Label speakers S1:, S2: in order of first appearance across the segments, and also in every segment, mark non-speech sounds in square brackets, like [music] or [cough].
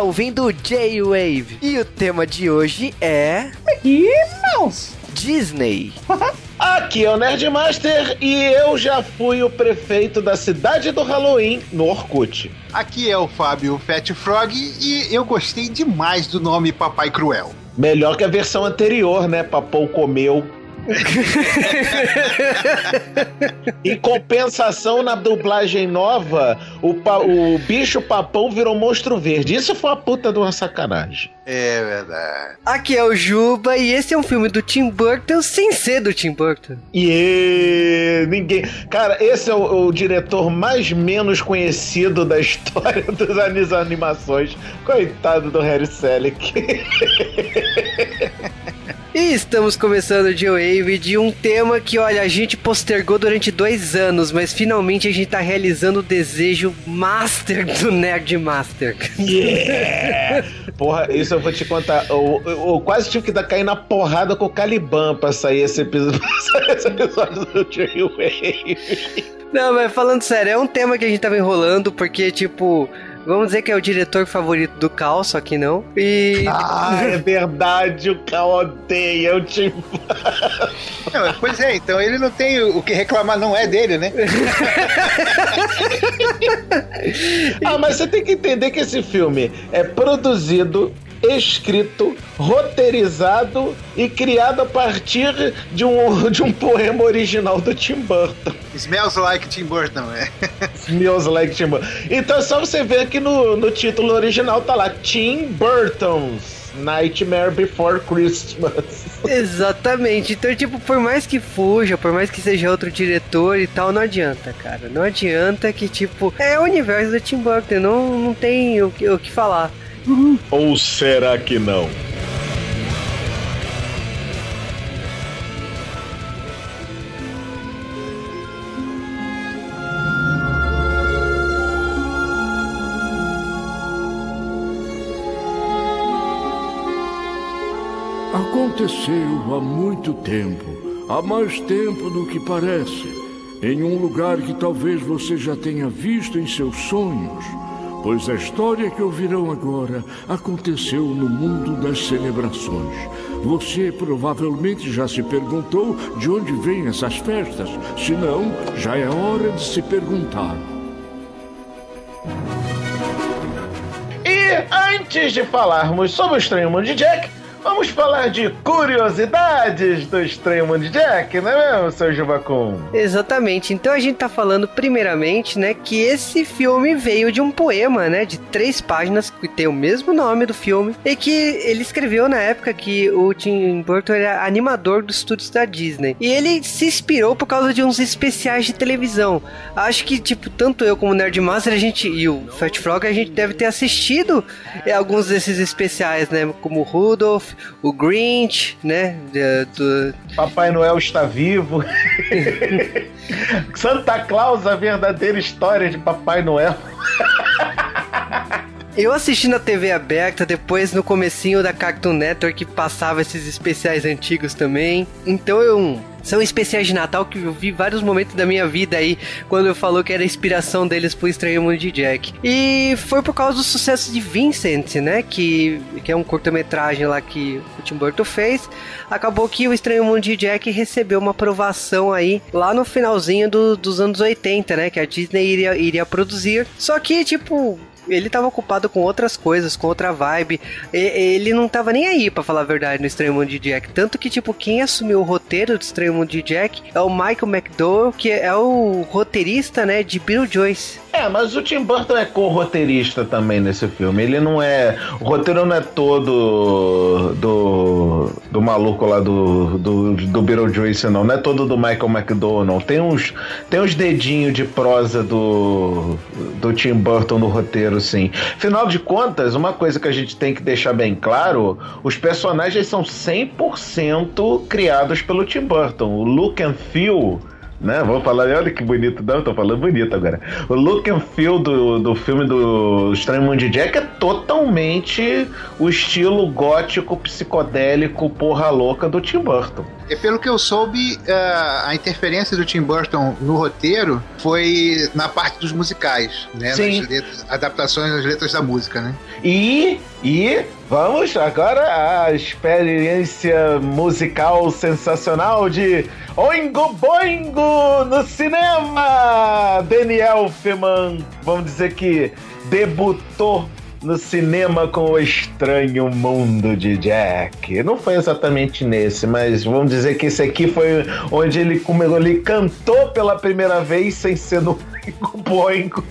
S1: Você está ouvindo J-Wave e o tema de hoje é.
S2: Mickey Mouse!
S1: Disney. [laughs]
S3: Aqui é o Nerdmaster e eu já fui o prefeito da cidade do Halloween no Orkut.
S4: Aqui é o Fábio Fat Frog e eu gostei demais do nome Papai Cruel.
S3: Melhor que a versão anterior, né? Papou comeu. Em compensação, na dublagem nova, o, pa o bicho papão virou monstro verde. Isso foi uma puta de uma sacanagem.
S4: É verdade.
S1: Aqui é o Juba e esse é um filme do Tim Burton sem ser do Tim Burton.
S3: E ninguém. Cara, esse é o, o, diretor mais menos conhecido da história [laughs] das animações. Coitado do Harry Selick. [laughs]
S1: E estamos começando o G-Wave de um tema que, olha, a gente postergou durante dois anos, mas finalmente a gente tá realizando o desejo master do Nerd Master.
S3: Yeah! Porra, isso eu vou te contar. Eu, eu, eu quase tive que dar cair na porrada com o Caliban pra sair esse episódio, [laughs] esse episódio do G-Wave.
S1: Não, mas falando sério, é um tema que a gente tava enrolando, porque, tipo, Vamos dizer que é o diretor favorito do Cal, só que não. E.
S3: Ah, é verdade, o Cal odeia o Tim
S4: não, Pois é, então ele não tem o que reclamar, não é dele, né?
S3: ah, mas você tem que entender que esse filme é produzido escrito, roteirizado e criado a partir de um, [laughs] de um poema original do Tim Burton.
S4: Smells like Tim Burton, é. [laughs]
S3: Smells like Tim Burton. Então é só você ver que no, no título original tá lá Tim Burton's. Nightmare Before Christmas. [laughs]
S1: Exatamente. Então, tipo, por mais que fuja, por mais que seja outro diretor e tal, não adianta, cara. Não adianta que, tipo, é o universo do Tim Burton, não, não tem o que, o que falar.
S3: Ou será que não?
S5: Aconteceu há muito tempo, há mais tempo do que parece, em um lugar que talvez você já tenha visto em seus sonhos pois a história que ouvirão agora aconteceu no mundo das celebrações. Você provavelmente já se perguntou de onde vêm essas festas, se não, já é hora de se perguntar.
S3: E antes de falarmos sobre o Estranho Mundo de Jack, Vamos falar de curiosidades do Estranho Mundo de Jack, não é mesmo, seu Jubacum?
S1: Exatamente. Então a gente tá falando primeiramente, né, que esse filme veio de um poema, né, de três páginas que tem o mesmo nome do filme e que ele escreveu na época que o Tim Burton era animador dos estúdios da Disney. E ele se inspirou por causa de uns especiais de televisão. Acho que tipo tanto eu como o Nerd Master a gente e o Fat Frog a gente deve ter assistido alguns desses especiais, né, como Rudolph o Grinch, né?
S3: Do... Papai Noel está vivo. [laughs] Santa Claus, a verdadeira história de Papai Noel. [laughs]
S1: Eu assisti na TV aberta, depois no comecinho da Cartoon Network passava esses especiais antigos também. Então eu são especiais de Natal que eu vi vários momentos da minha vida aí, quando eu falou que era a inspiração deles pro Estranho Mundo de Jack. E foi por causa do sucesso de Vincent, né? Que, que é um curta-metragem lá que o Tim Burton fez. Acabou que o Estranho Mundo de Jack recebeu uma aprovação aí lá no finalzinho do, dos anos 80, né? Que a Disney iria, iria produzir. Só que, tipo, ele tava ocupado com outras coisas, com outra vibe. E, ele não tava nem aí, para falar a verdade, no Estranho Mundo de Jack. Tanto que, tipo, quem assumiu o roteiro do Estranho Mundo de Jack é o Michael McDowell, que é o roteirista, né, de Beetlejuice.
S3: É, mas o Tim Burton é co-roteirista também nesse filme. Ele não é. O roteiro não é todo do. do maluco lá do. do, do Beetlejuice, não. Não é todo do Michael não. Tem uns. Tem uns dedinhos de prosa do. do Tim Burton no roteiro, sim. Afinal de contas, uma coisa que a gente tem que deixar bem claro: os personagens são 100% criados pelo Tim Burton. O look and feel né? Vou falar, olha que bonito, não, tô falando bonito agora. O look and feel do, do filme do Estranho Mundo de Jack é totalmente o estilo gótico, psicodélico, porra louca do Tim Burton.
S4: É pelo que eu soube, uh, a interferência do Tim Burton no roteiro foi na parte dos musicais, né?
S3: Sim.
S4: Nas letras, adaptações das letras da música, né?
S3: E, e vamos agora à experiência musical sensacional de Oingo Boingo no cinema! Daniel Elfman, vamos dizer que debutou no cinema com o estranho mundo de Jack. Não foi exatamente nesse, mas vamos dizer que esse aqui foi onde ele, ele cantou pela primeira vez sem ser no Boingo.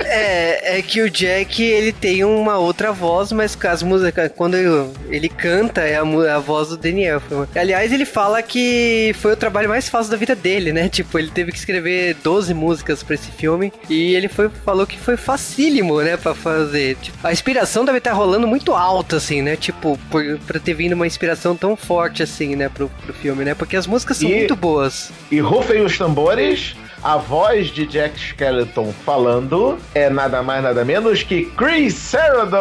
S1: É, é que o Jack, ele tem uma outra voz, mas as músicas, quando ele, ele canta, é a, a, voz do Daniel. Aliás, ele fala que foi o trabalho mais fácil da vida dele, né? Tipo, ele teve que escrever 12 músicas para esse filme e ele foi, falou que foi facílimo, né, pra fazer. Tipo, a inspiração deve estar rolando muito alta, assim, né? Tipo, por, pra ter vindo uma inspiração tão forte, assim, né, pro, pro filme, né? Porque as músicas são e, muito boas.
S3: E rufem os tambores a voz de Jack Skeleton falando é nada mais nada menos que Chris Sarandon.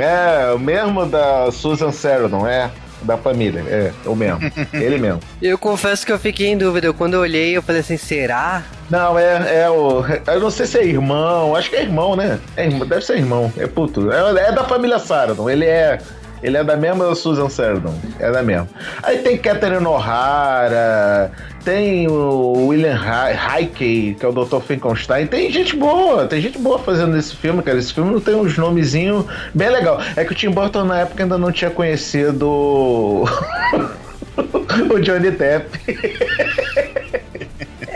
S3: É, o mesmo da Susan Sarandon, é da família. É, o mesmo. [laughs] Ele mesmo.
S1: Eu confesso que eu fiquei em dúvida. Quando eu olhei, eu falei assim, será?
S3: Não, é, é o. Eu não sei se é irmão. Acho que é irmão, né? É, deve ser irmão. É puto. É, é da família Sarandon. Ele é ele é da mesma Susan Sarandon. É da mesma. Aí tem Catherine O'Hara, tem o William Heike, que é o Dr. Finkelstein. Tem gente boa, tem gente boa fazendo esse filme, cara. Esse filme tem uns nomezinhos bem legal. É que o Tim Burton na época ainda não tinha conhecido [laughs] o Johnny Depp. [laughs]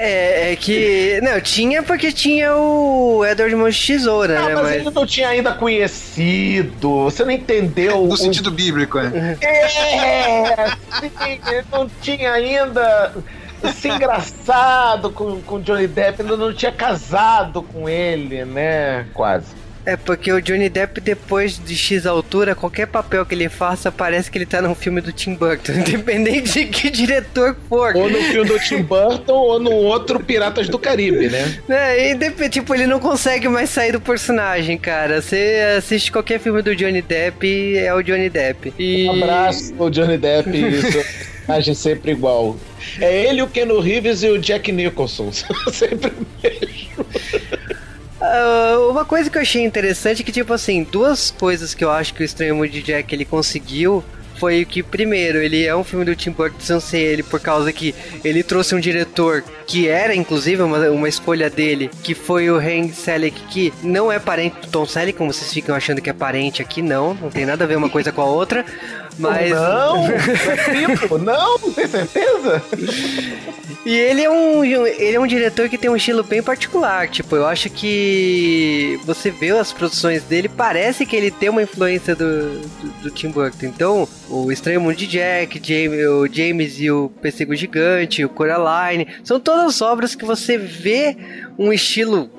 S1: É, é que. Não, tinha porque tinha o Edward Mão de Tesoura,
S3: não,
S1: né?
S3: Mas, mas ele não tinha ainda conhecido. Você não entendeu.
S4: No o... sentido bíblico,
S3: né? É, sim, ele não tinha ainda se engraçado com, com Johnny Depp, ainda não tinha casado com ele, né? Quase.
S1: É porque o Johnny Depp, depois de X altura, qualquer papel que ele faça, parece que ele tá num filme do Tim Burton, [laughs] independente de que diretor for.
S3: Ou no filme do Tim Burton, ou no outro Piratas do Caribe, né?
S1: É, e tipo, ele não consegue mais sair do personagem, cara. Você assiste qualquer filme do Johnny Depp, é o Johnny Depp.
S3: E... Um abraço, o Johnny Depp, [laughs] isso. personagem sempre igual. É ele, o Ken Reeves e o Jack Nicholson. [laughs] sempre mesmo.
S1: Uh, uma coisa que eu achei interessante é que, tipo assim, duas coisas que eu acho que o Estranho de Jack ele conseguiu foi que, primeiro, ele é um filme do Tim Burton sem ele, por causa que ele trouxe um diretor que era, inclusive, uma, uma escolha dele, que foi o Hank Selick, que não é parente do Tom Selleck, como vocês ficam achando que é parente aqui, não, não tem nada a ver uma coisa com a outra. Mas...
S3: Não, [laughs] não, não, tem certeza?
S1: E ele é um ele é um diretor que tem um estilo bem particular, tipo, eu acho que você vê as produções dele, parece que ele tem uma influência do, do, do Tim Burton. Então, o Estranho Mundo de Jack, James, o James e o Pêssego Gigante, o Coraline, são todas obras que você vê um estilo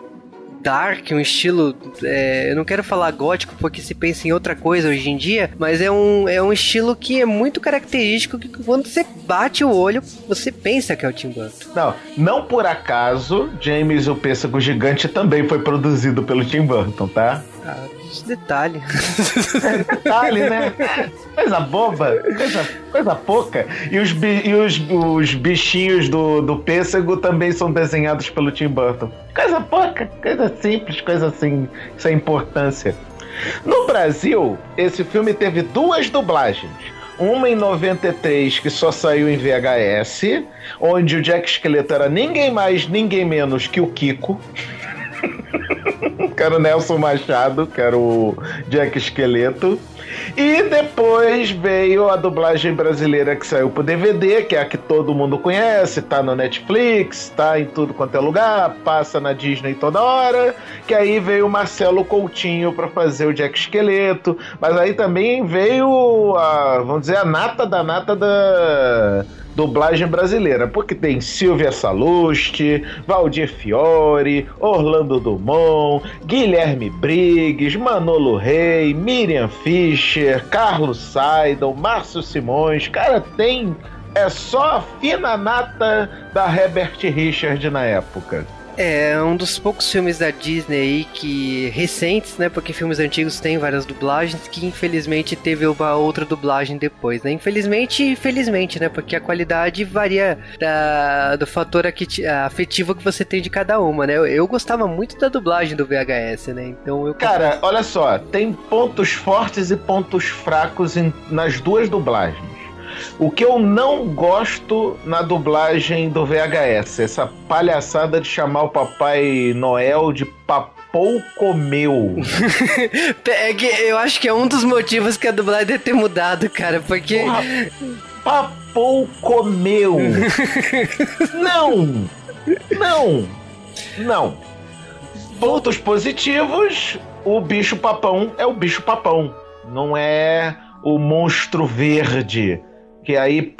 S1: dark, um estilo. É, eu não quero falar gótico porque se pensa em outra coisa hoje em dia, mas é um, é um estilo que é muito característico que quando você bate o olho, você pensa que é o Tim Burton.
S3: Não, não por acaso, James o Pêssego Gigante também foi produzido pelo Tim Burton, tá?
S1: Ah, detalhe. [laughs]
S3: Detalhe, né? Coisa boba, coisa, coisa pouca. E os, e os, os bichinhos do, do pêssego também são desenhados pelo Tim Burton. Coisa pouca, coisa simples, coisa assim, sem importância. No Brasil, esse filme teve duas dublagens. Uma em 93 que só saiu em VHS, onde o Jack Esqueleto era ninguém mais, ninguém menos que o Kiko. [laughs] que era o Nelson Machado, que era o Jack Esqueleto. E depois veio a dublagem brasileira que saiu pro DVD, que é a que todo mundo conhece, tá no Netflix, tá em tudo quanto é lugar, passa na Disney toda hora. Que aí veio o Marcelo Coutinho para fazer o Jack Esqueleto, mas aí também veio a, vamos dizer, a nata da nata da dublagem brasileira, porque tem Silvia Salusti, Valdir Fiore, Orlando Dumont, Guilherme Briggs, Manolo Rey, Miriam Fischer, Carlos Saidon, Márcio Simões, cara, tem é só a fina nata da Herbert Richard na época.
S1: É um dos poucos filmes da Disney aí que recentes, né? Porque filmes antigos têm várias dublagens que infelizmente teve uma outra dublagem depois, né? Infelizmente e felizmente, né? Porque a qualidade varia da, do fator afetivo que você tem de cada uma, né? Eu, eu gostava muito da dublagem do VHS, né? Então eu
S3: Cara, olha só, tem pontos fortes e pontos fracos em, nas duas dublagens. O que eu não gosto na dublagem do VHS, essa palhaçada de chamar o Papai Noel de Papou Comeu. [laughs]
S1: é que eu acho que é um dos motivos que a dublagem deve ter mudado, cara, porque. Porra,
S3: papou Comeu. [laughs] não! Não! Não! Pontos positivos: o bicho papão é o bicho papão, não é o monstro verde que aí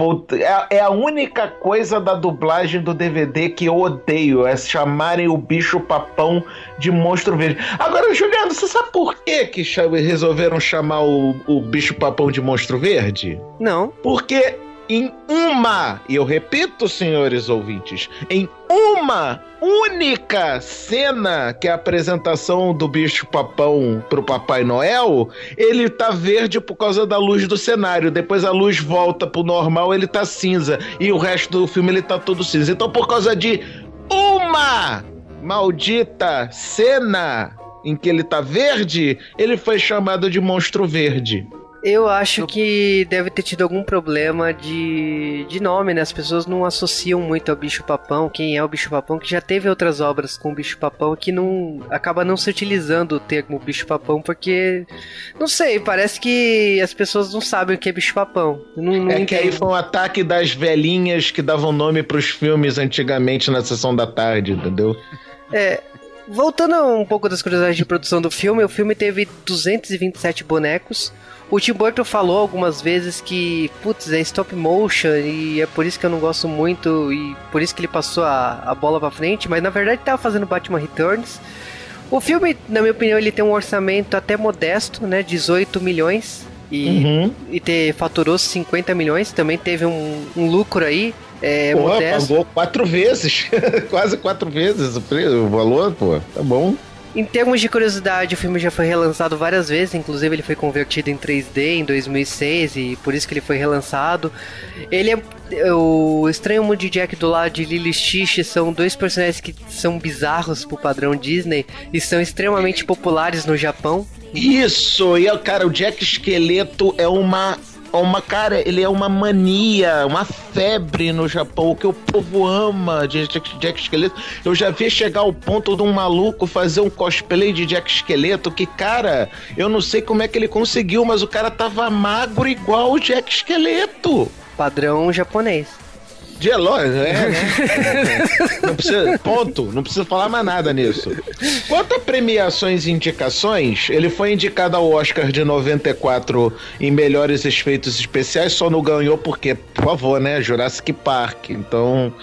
S3: é, é a única coisa da dublagem do DVD que eu odeio, é chamarem o bicho papão de monstro verde. Agora, Juliano, você sabe por que, que resolveram chamar o, o bicho papão de monstro verde?
S1: Não.
S3: Porque em uma, e eu repito, senhores ouvintes, em uma única cena que é a apresentação do bicho papão pro Papai Noel, ele tá verde por causa da luz do cenário. Depois a luz volta pro normal, ele tá cinza. E o resto do filme ele tá todo cinza. Então, por causa de uma maldita cena em que ele tá verde, ele foi chamado de monstro verde.
S1: Eu acho que deve ter tido algum problema de, de nome, né? As pessoas não associam muito ao bicho-papão, quem é o bicho-papão, que já teve outras obras com o bicho-papão que não acaba não se utilizando o termo bicho-papão, porque, não sei, parece que as pessoas não sabem o que é bicho-papão.
S3: é que aí foi um ataque das velhinhas que davam nome para os filmes antigamente na sessão da tarde, entendeu?
S1: É, voltando um pouco das curiosidades de produção do filme, o filme teve 227 bonecos, o Tim Burton falou algumas vezes que, putz, é stop motion e é por isso que eu não gosto muito e por isso que ele passou a, a bola pra frente, mas na verdade tava fazendo Batman Returns. O filme, na minha opinião, ele tem um orçamento até modesto, né? 18 milhões. E, uhum. e ter, faturou 50 milhões, também teve um, um lucro aí. É,
S3: pô, modesto. pagou quatro vezes, [laughs] quase quatro vezes o, preço, o valor, pô, tá bom.
S1: Em termos de curiosidade, o filme já foi relançado várias vezes, inclusive ele foi convertido em 3D em 2006 e por isso que ele foi relançado. Ele é o Estranho Mundo de Jack do lado de Lily Stitch são dois personagens que são bizarros pro padrão Disney e são extremamente populares no Japão.
S3: Isso, e cara, o Jack Esqueleto é uma uma cara, ele é uma mania, uma febre no Japão, que o povo ama de Jack, Jack Esqueleto. Eu já vi chegar ao ponto de um maluco fazer um cosplay de Jack Esqueleto, que, cara, eu não sei como é que ele conseguiu, mas o cara tava magro igual o Jack Esqueleto.
S1: Padrão japonês.
S3: De Eloy, é, né? [laughs] não precisa, ponto, não precisa falar mais nada nisso. Quanto a premiações e indicações, ele foi indicado ao Oscar de 94 em melhores efeitos especiais, só não ganhou porque, por favor, né? Jurassic Park. Então.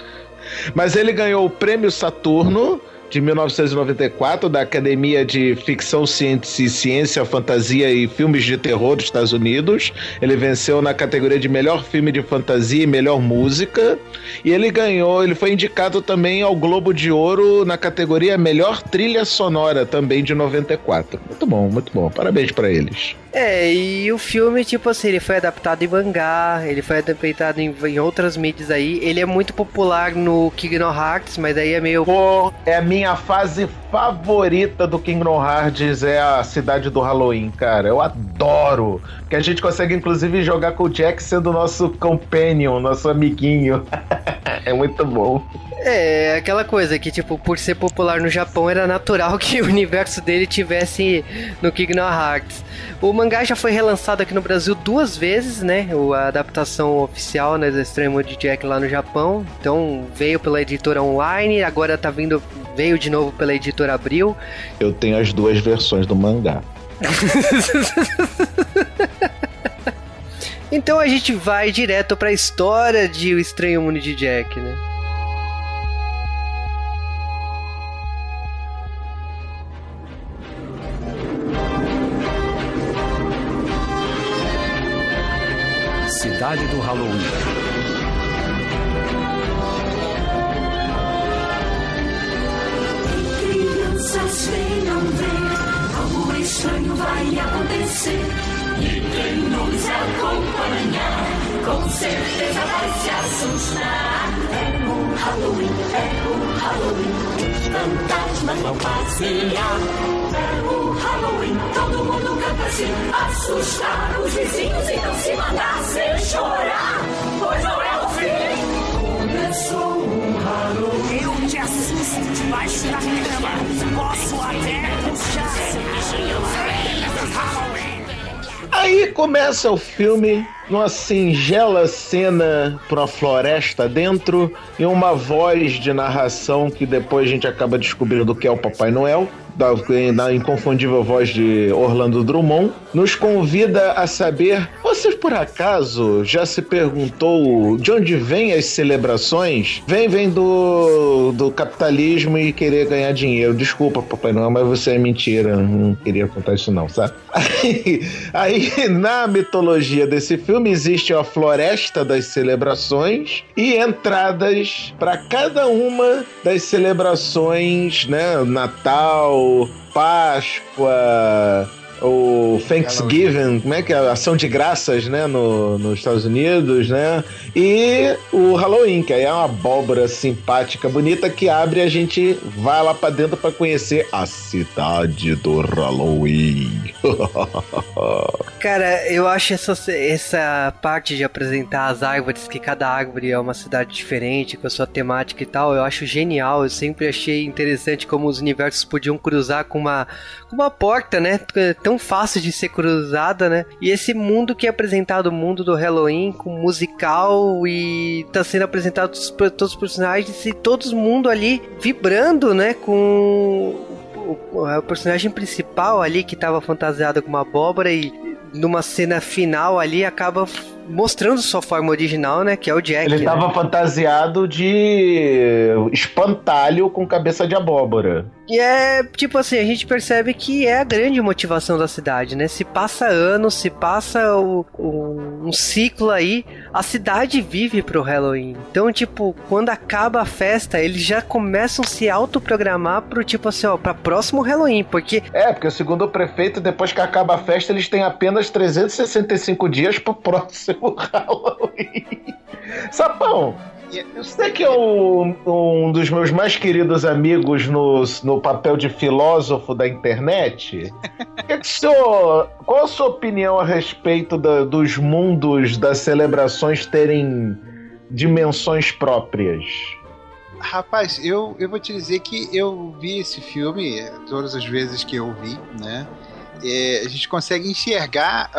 S3: Mas ele ganhou o prêmio Saturno de 1994 da Academia de Ficção, Ciência, Ciência, Fantasia e Filmes de Terror dos Estados Unidos. Ele venceu na categoria de melhor filme de fantasia e melhor música. E ele ganhou, ele foi indicado também ao Globo de Ouro na categoria melhor trilha sonora também de 94. Muito bom, muito bom. Parabéns para eles.
S1: É, e o filme, tipo assim, ele foi adaptado em mangá, ele foi adaptado em, em outras mídias aí. Ele é muito popular no Kingdom Hearts, mas aí é meio.
S3: Pô, é a minha fase favorita do Kingdom Hearts é a cidade do Halloween, cara. Eu adoro. Que a gente consegue, inclusive, jogar com o Jack sendo nosso companion, nosso amiguinho. [laughs] é muito bom.
S1: É, aquela coisa que, tipo, por ser popular no Japão, era natural [laughs] que o universo dele tivesse no Kingdom Hearts. O mangá já foi relançado aqui no Brasil duas vezes, né? A adaptação oficial, né, do Extremo de Jack lá no Japão. Então, veio pela editora online, agora tá vindo, veio de novo pela editora Abril.
S3: Eu tenho as duas versões do mangá. [laughs]
S1: então a gente vai direto para a história de O Estranho Mundo de Jack, né?
S2: festividade do Halloween.
S6: crianças venham ver, algo estranho vai acontecer. E quem nos acompanhar, com certeza vai se assustar. É muito Halloween, é o Halloween. Os fantasmas vão passear. É o Halloween, todo mundo canta assim. Assustar os vizinhos, então se mandasse chorar. Pois não é o fim. Começou o Halloween.
S7: Eu te assusto debaixo da cama. Posso até puxar Halloween.
S3: Aí começa o filme numa singela cena pra uma floresta dentro e uma voz de narração que depois a gente acaba descobrindo que é o Papai Noel. Da, da inconfundível voz de Orlando Drummond, nos convida a saber: você por acaso já se perguntou de onde vêm as celebrações? Vem, vem do, do capitalismo e querer ganhar dinheiro. Desculpa, Papai Noel, mas você é mentira. Não queria contar isso, não, sabe? [laughs] Aí, aí na mitologia desse filme existe a floresta das celebrações e entradas para cada uma das celebrações, né? Natal, Páscoa, o Thanksgiving, como é que é? Ação de graças, né, no, nos Estados Unidos, né? E o Halloween, que aí é uma abóbora simpática, bonita, que abre e a gente vai lá pra dentro pra conhecer a cidade do Halloween. [laughs]
S1: Cara, eu acho essa, essa parte de apresentar as árvores, que cada árvore é uma cidade diferente, com a sua temática e tal, eu acho genial. Eu sempre achei interessante como os universos podiam cruzar com uma, com uma porta, né? Tão fácil de ser cruzada, né? E esse mundo que é apresentado, o mundo do Halloween, com musical e tá sendo apresentado todos, os personagens e todo mundo ali vibrando, né? Com o, personagem principal ali que tava fantasiado com uma abóbora e numa cena final ali acaba mostrando sua forma original, né? Que é o Jack.
S3: Ele
S1: né?
S3: tava fantasiado de espantalho com cabeça de abóbora.
S1: E é tipo assim, a gente percebe que é a grande motivação da cidade, né? Se passa anos, se passa o, o- um ciclo aí, a cidade vive pro Halloween. Então, tipo, quando acaba a festa, eles já começam a se autoprogramar pro tipo assim, ó, pra próximo Halloween, porque
S3: É, porque segundo o prefeito, depois que acaba a festa, eles têm apenas 365 dias pro próximo Halloween. Sapão, você que é um, um dos meus mais queridos amigos no, no papel de filósofo da internet, que que o senhor- qual a sua opinião a respeito da- dos mundos das celebrações terem dimensões próprias?
S4: Rapaz, eu, eu vou te dizer que eu vi esse filme todas as vezes que eu vi, né? É, a gente consegue enxergar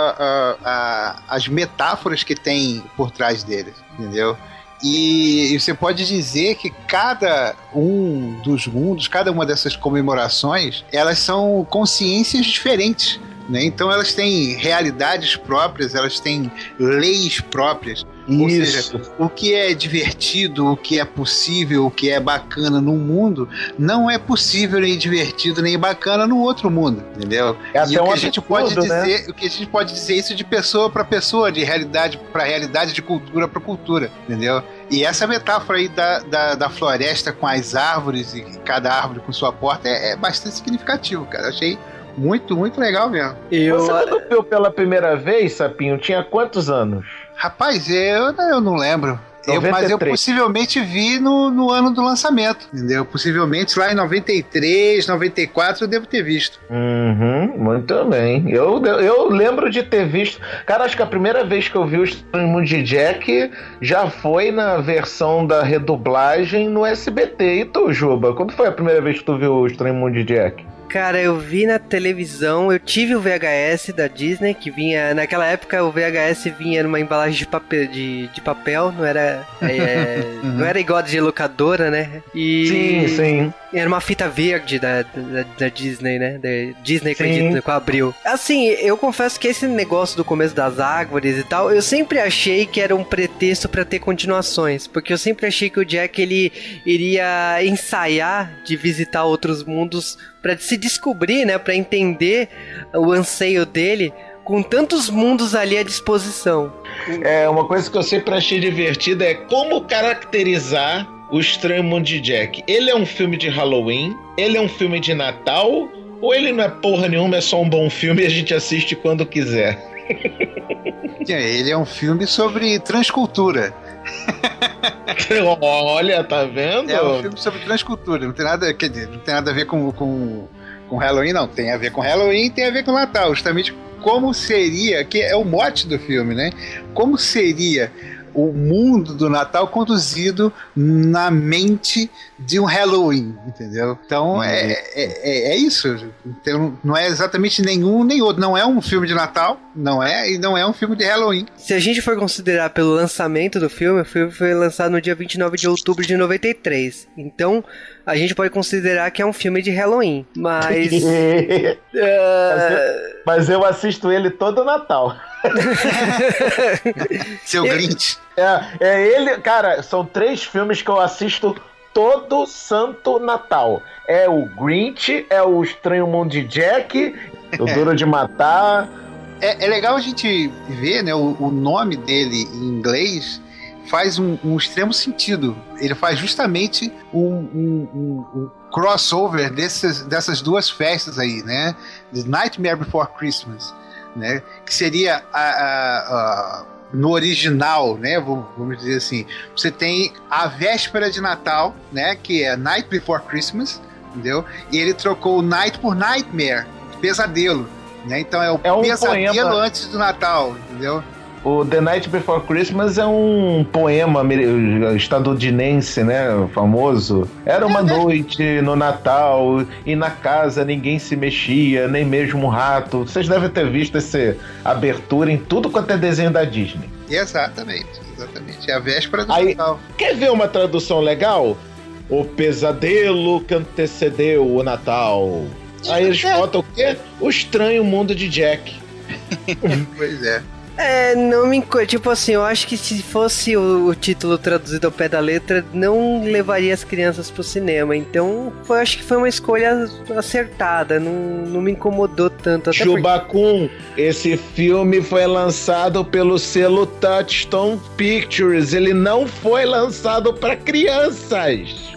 S4: as metáforas que tem por trás dele, entendeu? E, e você pode dizer que cada um dos mundos, cada uma dessas comemorações, elas são consciências diferentes. Né? Então elas têm realidades próprias, elas têm leis próprias. Ou seja, o que é divertido, o que é possível, o que é bacana num mundo, não é possível nem divertido nem bacana no outro mundo, entendeu?
S3: É até
S4: e o
S3: um
S4: que a gente pode
S3: absurdo, né?
S4: dizer, o que a gente pode dizer isso de pessoa para pessoa, de realidade para realidade, de cultura para cultura, entendeu? E essa metáfora aí da, da, da floresta com as árvores e cada árvore com sua porta é, é bastante significativo, cara. Eu achei muito, muito legal mesmo.
S1: eu
S3: Você quando viu pela primeira vez, Sapinho, tinha quantos anos?
S4: Rapaz, eu, eu não lembro. Eu, mas eu
S3: 93.
S4: possivelmente vi no, no ano do lançamento, entendeu? Possivelmente lá em 93, 94 eu devo ter visto.
S3: Uhum, muito bem. Eu, eu lembro de ter visto. Cara, acho que a primeira vez que eu vi o Estranho Mundo de Jack já foi na versão da redublagem no SBT. E tu, Juba? Quando foi a primeira vez que tu viu o Estranho Mundo de Jack?
S1: Cara, eu vi na televisão, eu tive o VHS da Disney, que vinha. Naquela época o VHS vinha numa embalagem de papel, de, de papel não era. [laughs] é, não era igual a de locadora, né? E.
S3: Sim, sim.
S1: Era uma fita verde da, da, da Disney, né? Da Disney com
S3: Sim.
S1: Disney, com a Abril. Assim, eu confesso que esse negócio do começo das árvores e tal, eu sempre achei que era um pretexto pra ter continuações. Porque eu sempre achei que o Jack ele iria ensaiar de visitar outros mundos pra se descobrir, né? Pra entender o anseio dele com tantos mundos ali à disposição.
S3: É, uma coisa que eu sempre achei divertida é como caracterizar o Estranho Mundo de Jack. Ele é um filme de Halloween, ele é um filme de Natal Ou ele não é porra nenhuma, é só um bom filme e a gente assiste quando quiser. [laughs]
S4: Ele é um filme sobre transcultura.
S3: Olha, tá vendo?
S4: É um filme sobre transcultura. Não tem nada, quer dizer, não tem nada a ver com, com, com Halloween, não. Tem a ver com Halloween tem a ver com Natal. Justamente como seria, que é o mote do filme, né? Como seria o mundo do Natal conduzido na mente de um Halloween, entendeu? Então é, é, é, é isso. Então, não é exatamente nenhum nem outro. Não é um filme de Natal, não é, e não é um filme de Halloween.
S1: Se a gente for considerar pelo lançamento do filme, o filme foi lançado no dia 29 de outubro de 93. Então, a gente pode considerar que é um filme de Halloween. Mas. [laughs] uh,
S3: Mas eu assisto ele todo Natal. [laughs]
S4: Seu Grinch.
S3: É, é ele, cara, são três filmes que eu assisto todo santo Natal. É o Grinch, é o Estranho Mundo de Jack, o Duro de Matar.
S4: É, é legal a gente ver, né, o, o nome dele em inglês faz um, um extremo sentido. Ele faz justamente um, um, um, um crossover desses, dessas duas festas aí, né? The Nightmare Before Christmas, né? Que seria a, a, a no original, né? Vamos dizer assim, você tem a véspera de Natal, né? Que é Night Before Christmas, entendeu? E ele trocou o Night por Nightmare, pesadelo, né? Então é o
S3: É um
S4: pesadelo
S3: poema.
S4: antes do Natal, entendeu?
S3: O The Night Before Christmas é um poema estadunidense, né? Famoso. Era uma noite no Natal e na casa ninguém se mexia, nem mesmo um rato. Vocês devem ter visto essa abertura em tudo quanto é desenho da Disney.
S4: Exatamente, exatamente. É a véspera do
S3: Aí-
S4: Natal.
S3: Quer ver uma tradução legal? O pesadelo que antecedeu o Natal. Aí eles botam o quê? O estranho mundo de Jack. [laughs]
S4: Pois é.
S1: É, não me. Tipo assim, eu acho que se fosse o, o título traduzido ao pé da letra, não levaria as crianças pro cinema. Então, foi, acho que foi uma escolha acertada. Não, não me incomodou tanto. Até porque,
S3: Chubacum, esse filme foi lançado pelo selo Touchstone Pictures. Ele não foi lançado para crianças.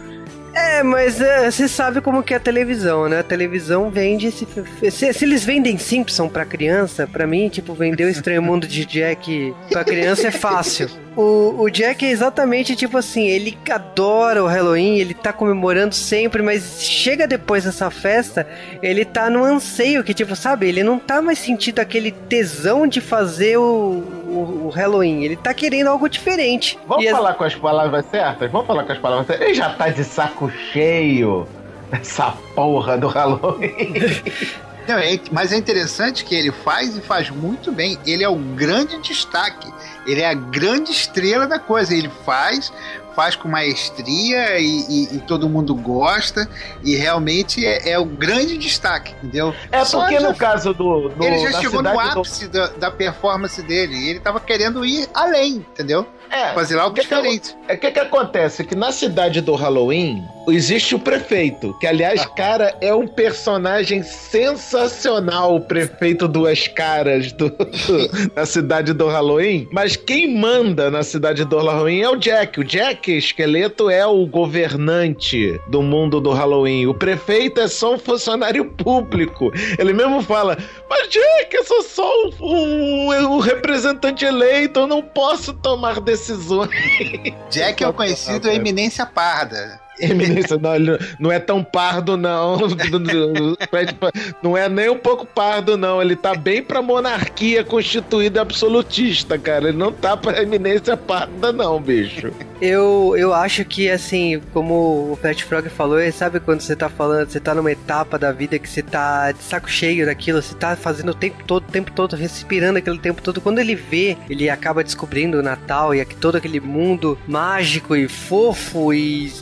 S1: É, mas é, você sabe como que é a televisão, né? A televisão vende. esse- se, se eles vendem Simpson pra criança, pra mim, tipo, vender o Estranho Mundo de Jack pra criança é fácil. O, o Jack é exatamente tipo assim, ele adora o Halloween, ele tá comemorando sempre, mas chega depois dessa festa, ele tá no anseio que, tipo, sabe, ele não tá mais sentindo aquele tesão de fazer o, o, o Halloween, ele tá querendo algo diferente.
S3: Vamos
S1: E as-
S3: falar com as palavras certas? Vamos falar com as palavras certas? Ele já tá de saco cheio dessa porra do Halloween. [laughs]
S4: Não, é- mas é interessante que ele faz e faz muito bem. Ele é o grande destaque. Ele é a grande estrela da coisa. Ele faz, faz com maestria e, e- e todo mundo gosta. E realmente é, é o grande destaque, entendeu?
S3: É
S4: Só
S3: porque
S4: já-
S3: no caso do. do
S4: ele já chegou no
S3: cidade do-
S4: ápice da, da performance dele. E ele tava querendo ir além, entendeu?
S3: É,
S4: Fazer algo
S3: o que que
S4: diferente.
S3: É o que, que acontece? Que na cidade do Halloween existe o prefeito, que aliás, cara, é um personagem sensacional, o prefeito duas caras do, do- da cidade do Halloween. Mas quem manda na cidade do Halloween é o Jack. O Jack Esqueleto é o governante do mundo do Halloween. O prefeito é só um funcionário público. Ele mesmo fala: Mas Jack, eu sou só um, um- um representante eleito, eu não posso tomar decisões.
S4: Jack é o conhecido [laughs] Eminência Parda.
S3: Eminência, não, ele não é tão pardo, não. [laughs] Não é nem um pouco pardo, não. Ele tá bem pra monarquia constituída absolutista, cara. Ele não tá pra eminência parda, não, bicho.
S1: Eu, eu acho que, assim, como o Pet Frog falou, é, sabe quando você tá falando, você tá numa etapa da vida que você tá de saco cheio daquilo, você tá fazendo o tempo todo, o tempo todo, respirando aquele tempo todo. Quando ele vê, ele acaba descobrindo o Natal e todo aquele mundo mágico e fofo e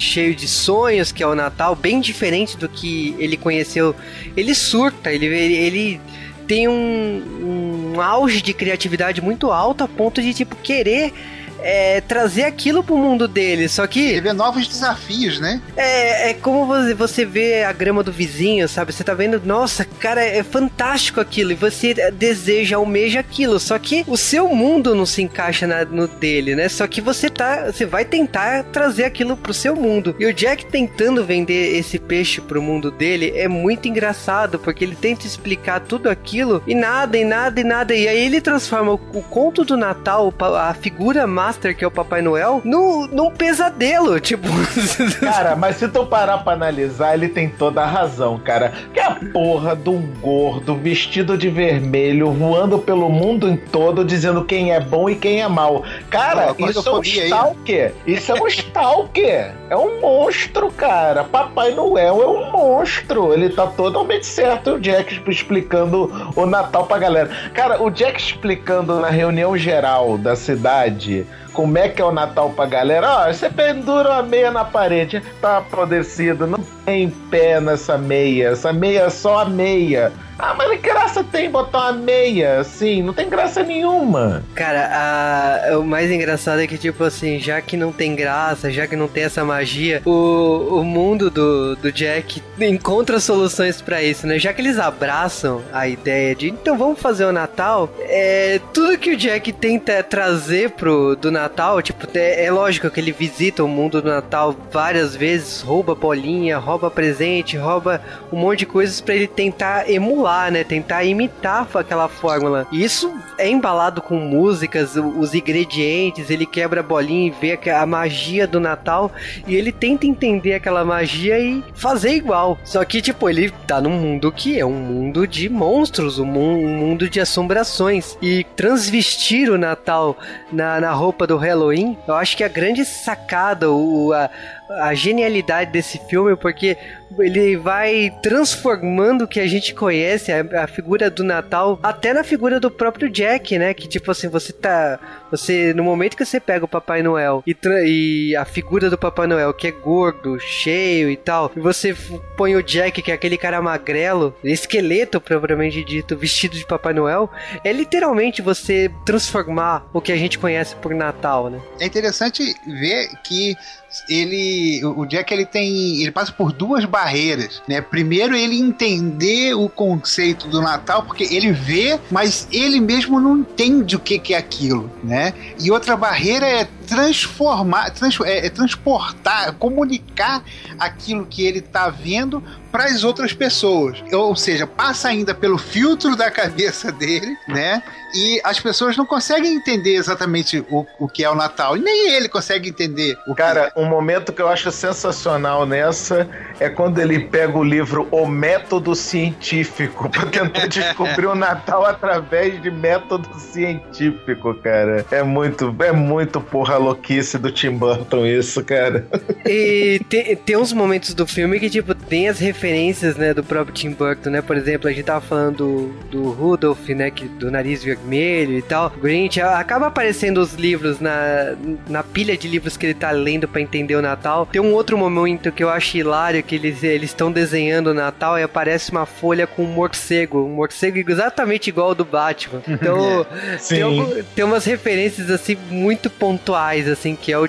S1: cheio de sonhos que é o Natal, bem diferente do que ele conheceu. Ele surta, ele, ele, tem um, um auge de criatividade muito alto a ponto de, tipo, querer é, trazer aquilo pro mundo dele. Só que.
S4: Ele vê novos desafios, né?
S1: É, é como você, vê a grama do vizinho, sabe? Você tá vendo, nossa, cara, é fantástico aquilo. E você deseja, almeja aquilo. Só que o seu mundo não se encaixa na- no dele, né? Só que você tá. Você vai tentar trazer aquilo pro seu mundo. E o Jack tentando vender esse peixe pro mundo dele é muito engraçado, porque ele tenta explicar tudo aquilo e nada, e nada, e nada. E aí ele transforma o, o conto do Natal, a figura master que é o Papai Noel, no, num pesadelo. Tipo. [laughs]
S3: Cara, mas se tu parar pra analisar, ele tem toda a razão, cara. Que a porra de um gordo vestido de vermelho voando pelo mundo todo dizendo quem é bom e quem é mal. Cara, isso é um
S4: aí.
S3: stalker. Isso é um stalker. É um monstro, cara. Papai Noel é um monstro. Ele tá totalmente certo. O Jack explicando o Natal pra galera. Cara, o Jack explicando na reunião geral da cidade como é que é o Natal pra galera. Ó, você pendura uma meia na parede, tá apodrecido, não tem pé nessa meia. Essa meia é só a meia. Ah, mas que graça tem botar uma meia assim? Não tem graça nenhuma.
S1: Cara, a- o mais engraçado é que, tipo assim, já que não tem graça, já que não tem essa magia, o, o mundo do, do Jack encontra soluções pra isso, né? Já que eles abraçam a ideia de, então vamos fazer o Natal, é, tudo que o Jack tenta trazer pro do Natal, tipo, é, é lógico que ele visita o mundo do Natal várias vezes, rouba bolinha, rouba presente, rouba um monte de coisas pra ele tentar emular, né? Tentar imitar aquela fórmula. E isso é embalado com músicas, os ingredientes, ele quebra a bolinha e vê a magia do Natal e ele tenta entender aquela magia e fazer igual. Só que, tipo, ele tá num mundo que é um mundo de monstros, um, mu- mundo de assombrações. E transvestir o Natal na, na roupa do Halloween, eu acho que a grande sacada, o, a, a genialidade desse filme, porque ele vai transformando o que a gente conhece, a, a figura do Natal, até na figura do próprio Jack, né? Que tipo assim, você tá. Você, no momento que você pega o Papai Noel e, e a figura do Papai Noel, que é gordo, cheio e tal, e você põe o Jack, que é aquele cara magrelo, esqueleto propriamente dito, vestido de Papai Noel, é literalmente você transformar o que a gente conhece por Natal, né?
S4: É interessante ver que ele, o Jack ele tem, ele passa por duas barreiras, né? Primeiro ele entender o conceito do Natal porque ele vê, mas ele mesmo não entende o que, que é aquilo, né? E outra barreira é transformar, trans, é, é transportar, comunicar aquilo que ele tá vendo para as outras pessoas. Ou seja, passa ainda pelo filtro da cabeça dele, né? E as pessoas não conseguem entender exatamente o, o que é o Natal. E nem ele consegue entender o que
S3: Cara, um momento que eu acho sensacional nessa é quando ele pega o livro O Método Científico pra tentar [laughs] descobrir o Natal através de método científico, cara. É muito, é muito porra louquice do Tim Burton isso, cara.
S1: E tem, tem uns momentos do filme que, tipo, tem as referências, né, do próprio Tim Burton, né? Por exemplo, a gente tava falando do, do Rudolph, né, que, do nariz vermelho e tal. O Grinch, acaba aparecendo os livros na, na pilha de livros que ele tá lendo pra entender o Natal. Tem um outro momento que eu acho hilário, que eles eles estão desenhando o Natal e aparece uma folha com um morcego. Um morcego exatamente igual ao do Batman. [laughs] Então, tem, algum- tem umas referências, assim, muito pontuais, assim, que é o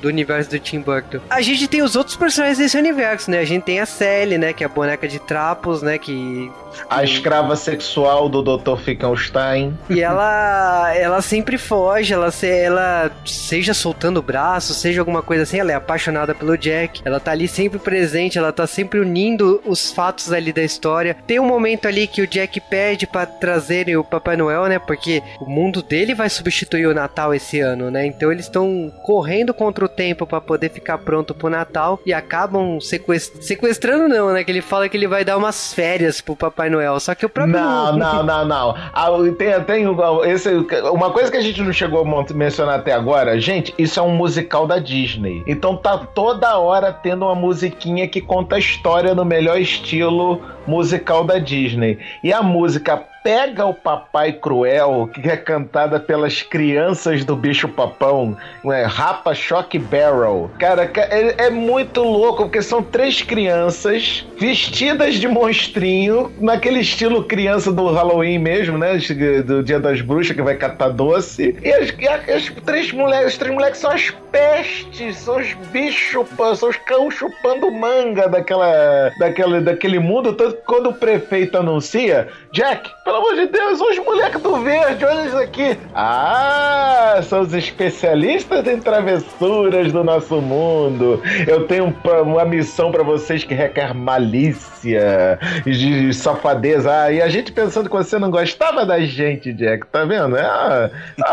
S1: do universo do Tim Burton. A gente tem os outros personagens desse universo, né? A gente tem a Sally, né? Que é a boneca de trapos, né? Que
S3: A escrava sexual do Dr. Fickenstein.
S1: E ela, ela sempre foge, ela, se, ela seja soltando o braço, seja alguma coisa assim, ela é apaixonada pelo Jack, ela tá ali sempre presente, ela tá sempre unindo os fatos ali da história. Tem um momento ali que o Jack pede pra trazerem o Papai Noel, né? Porque o mundo dele vai substituir o Natal esse ano, né? Então eles estão correndo contra o tempo pra poder ficar pronto pro Natal e acabam sequest... sequestrando, não, né? Que ele fala que ele vai dar umas férias pro Papai Noel. Só que o próprio.
S3: Não, não, não, não. Ah, tem, tem esse, uma coisa que a gente não chegou a mencionar até agora, gente, isso é um musical da Disney. Então tá toda hora tendo uma musiquinha que conta a história no melhor estilo musical da Disney. E a música pega o Papai Cruel, que é cantada pelas crianças do Bicho Papão, é, Rapa Shock Barrel. Cara, ca- é, é muito louco, porque são três crianças vestidas de monstrinho, naquele estilo criança do Halloween mesmo, né? Do Dia das Bruxas, que vai catar doce. E as, as três os três moleques são as pestes, são os bichos, são os cão chupando manga daquela, daquela, daquele mundo. Tanto que quando o prefeito anuncia, Jack, pelo amor de Deus, os moleques do verde, olha isso aqui. Ah, são os especialistas em travessuras do nosso mundo. Eu tenho uma missão pra vocês que requer malícia, de safadeza. Ah, e a gente pensando que você não gostava da gente, Jack, tá vendo? Ah,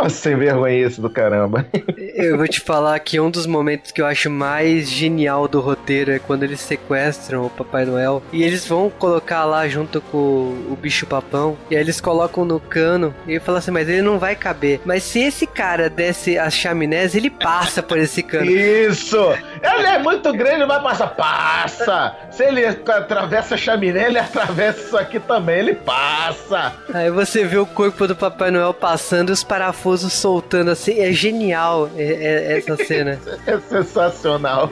S3: sem vergonha isso do caramba.
S1: Eu vou te falar que um dos momentos que eu acho mais genial do roteiro é quando eles sequestram o Papai Noel e eles vão colocar lá junto com o bicho papão eles colocam no cano e ele fala assim, mas ele não vai caber. Mas se esse cara desce as chaminés, ele passa por esse cano.
S3: Isso! Ele é muito grande, vai passar. Passa! Se ele atravessa a chaminé, ele atravessa isso aqui também, ele passa!
S1: Aí você vê o corpo do Papai Noel passando e os parafusos soltando assim. É genial é- é- essa cena. [laughs]
S3: É sensacional.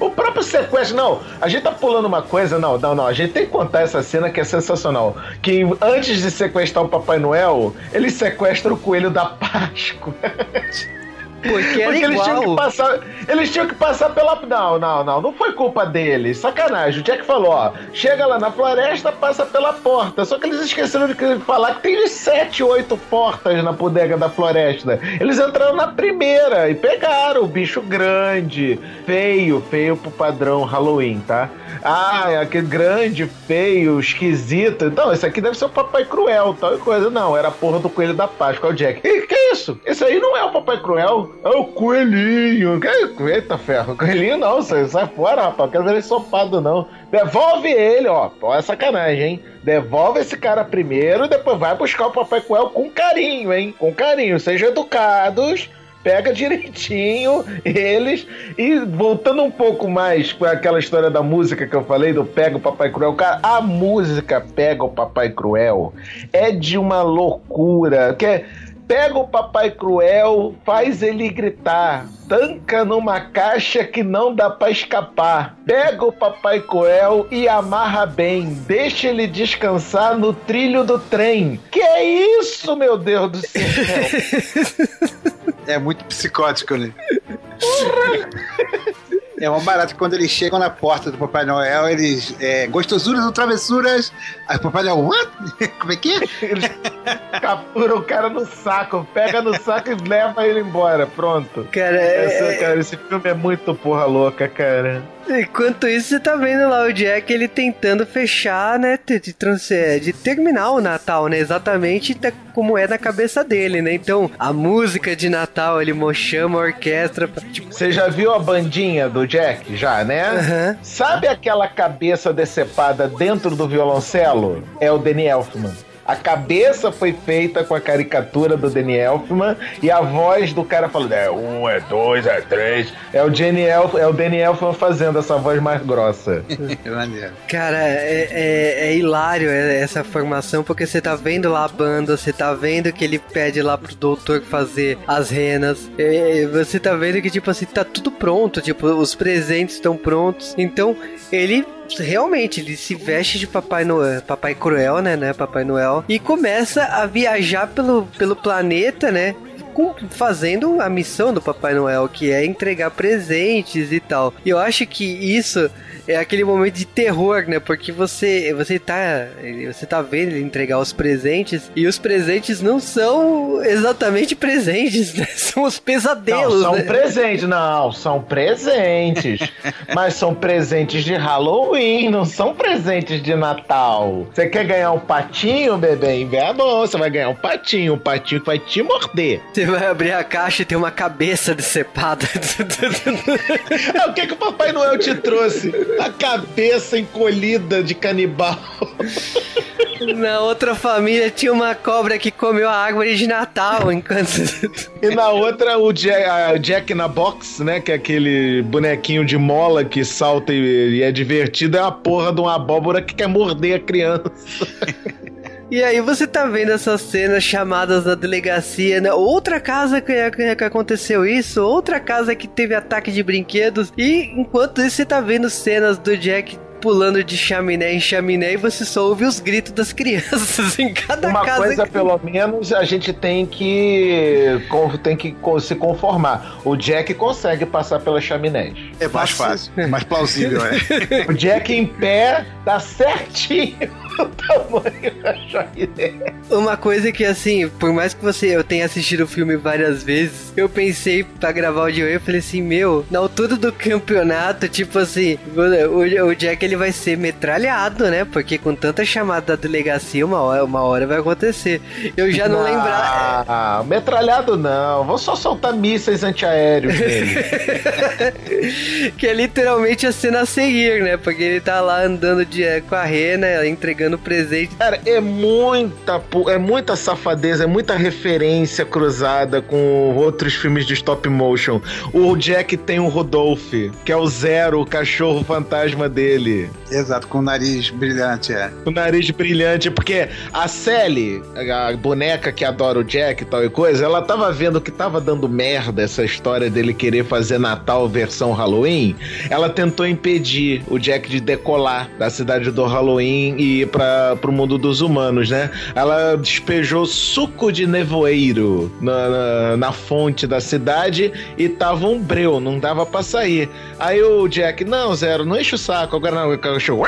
S3: O próprio sequestro, não, a gente tá pulando uma coisa, não, não, não, a gente tem que contar essa cena que é sensacional. Que antes de sequestrar o Papai Noel, ele sequestra o coelho da Páscoa. [laughs]
S1: Porque
S3: Porque eles tinham que passar. Eles tinham que passar pela. Não, não, não. Não foi culpa deles. Sacanagem. O Jack falou, ó. Chega lá na floresta, passa pela porta. Só que eles esqueceram de falar que tem sete, oito portas na bodega da floresta. Eles entraram na primeira e pegaram o bicho grande, feio, feio pro padrão Halloween, tá? Ah, é aquele grande, feio, esquisito. Então, esse aqui deve ser o Papai Cruel, tal coisa. Não, era a porra do Coelho da Páscoa, o Jack. Que, que isso? Esse aí não é o Papai Cruel, é o Coelhinho. Que, eita ferro, coelhinho não, sai, sai fora, rapaz. Quero ver ele ensopado, não. Devolve ele, ó. Ó, é sacanagem, hein? Devolve esse cara primeiro depois vai buscar o Papai Cruel com carinho, hein? Com carinho. Sejam educados pega [laughs] direitinho eles e voltando um pouco mais para aquela história da música que eu falei do Pega o Papai Cruel, cara, a música Pega o Papai Cruel é de uma loucura, que é Pega o Papai Cruel, faz ele gritar, tanca numa caixa que não dá pra escapar. Pega o Papai Cruel e amarra bem, deixa ele descansar no trilho do trem. Que é isso, meu Deus do céu? [laughs]
S4: É muito psicótico, né? É uma barata quando eles chegam na porta do Papai Noel, eles. É, gostosuras ou travessuras. Aí o Papai Noel, what? [laughs] Como é que é?
S3: Eles capturam o cara no saco, pega no saco e leva ele embora. Pronto.
S1: Cara, é-
S3: Essa, cara, esse filme é muito porra louca, cara.
S1: Enquanto isso, você tá vendo lá o Jack ele tentando fechar, né? De, de, é, de terminar o Natal, né? Exatamente como é na cabeça dele, né? Então, a música de Natal, ele chama a orquestra tipo,
S3: Você já viu a bandinha do Jack? Já, né?
S1: Aham.
S3: Sabe aquela cabeça decepada dentro do violoncelo? É o Danny Elfman. A cabeça foi feita com a caricatura do Danny Elfman e a voz do cara falando: é um, é dois, é três. É o, Danny Elf, é o Danny Elfman fazendo essa voz mais grossa. [laughs]
S1: Cara, é, é- é hilário essa formação, porque você tá vendo lá a banda, você tá vendo que ele pede lá pro doutor fazer as renas, é, você tá vendo que, tipo assim, tá tudo pronto, tipo, os presentes estão prontos, então ele realmente ele se veste de Papai Noel, Papai Cruel, né, né, Papai Noel, e começa a viajar pelo, pelo planeta, né, fazendo a missão do Papai Noel, que é entregar presentes e tal. E eu acho que isso é aquele momento de terror, né? Porque você você tá você tá vendo ele entregar os presentes e os presentes não são exatamente presentes, né? [laughs] São os
S3: Não,
S1: pesadelos,
S3: são
S1: né?
S3: presentes, não, são presentes. [laughs] mas são presentes de Halloween, não são presentes de Natal. Você quer ganhar um patinho, bebê? É bom, você vai ganhar um patinho, um patinho que vai te morder.
S1: Você vai abrir a caixa e tem uma cabeça decepada. [laughs]
S3: Ah, o que, que o Papai Noel te trouxe? A cabeça encolhida de canibal.
S1: Na outra família tinha uma cobra que comeu a árvore de Natal enquanto
S3: E na outra, o Jack, Jack na Box, né? Que é aquele bonequinho de mola que salta e, e é divertido, é a porra de uma abóbora que quer morder a criança.
S1: E aí você tá vendo essas cenas chamadas na delegacia, né? Outra casa que, que aconteceu isso, outra casa que teve ataque de brinquedos. E enquanto isso você tá vendo cenas do Jack pulando de chaminé em chaminé e você só ouve os gritos das crianças [laughs] em cada
S3: Uma
S1: casa.
S3: coisa, pelo menos, a gente tem que, tem que se conformar. O Jack consegue passar pelas chaminés.
S4: É mais fácil, mais plausível, é. [laughs]
S3: O Jack em pé dá certinho [laughs] o tamanho da chaminé.
S1: Uma coisa que, assim, por mais que você eu tenha assistido o filme várias vezes, eu pensei pra gravar o de hoje, eu falei assim, meu, na altura do campeonato, tipo assim, o, o Jack ele vai ser metralhado, né? Porque com tanta chamada da delegacia, uma hora, uma hora vai acontecer. Eu já não lembrava.
S3: Ah, metralhado não. Vou só soltar mísseis antiaéreos nele. [laughs]
S1: que é literalmente a cena a seguir, né? Porque ele tá lá andando de, com a rena, entregando presente.
S3: Cara, é muita, é muita safadeza, é muita referência cruzada com outros filmes de stop motion. O Jack tem o Rodolph, que é o Zero, o cachorro fantasma dele.
S4: Exato, com o nariz brilhante, é.
S3: O nariz brilhante, porque a Sally, a boneca que adora o Jack e tal e coisa, ela tava vendo que tava dando merda essa história dele querer fazer Natal versão Halloween. Ela tentou impedir o Jack de decolar da cidade do Halloween e ir para pro mundo dos humanos, né? Ela despejou suco de nevoeiro na, na, na fonte da cidade e tava um breu, não dava pra sair. Aí o Jack, não, Zero, não enche o saco, agora não, o cachorro.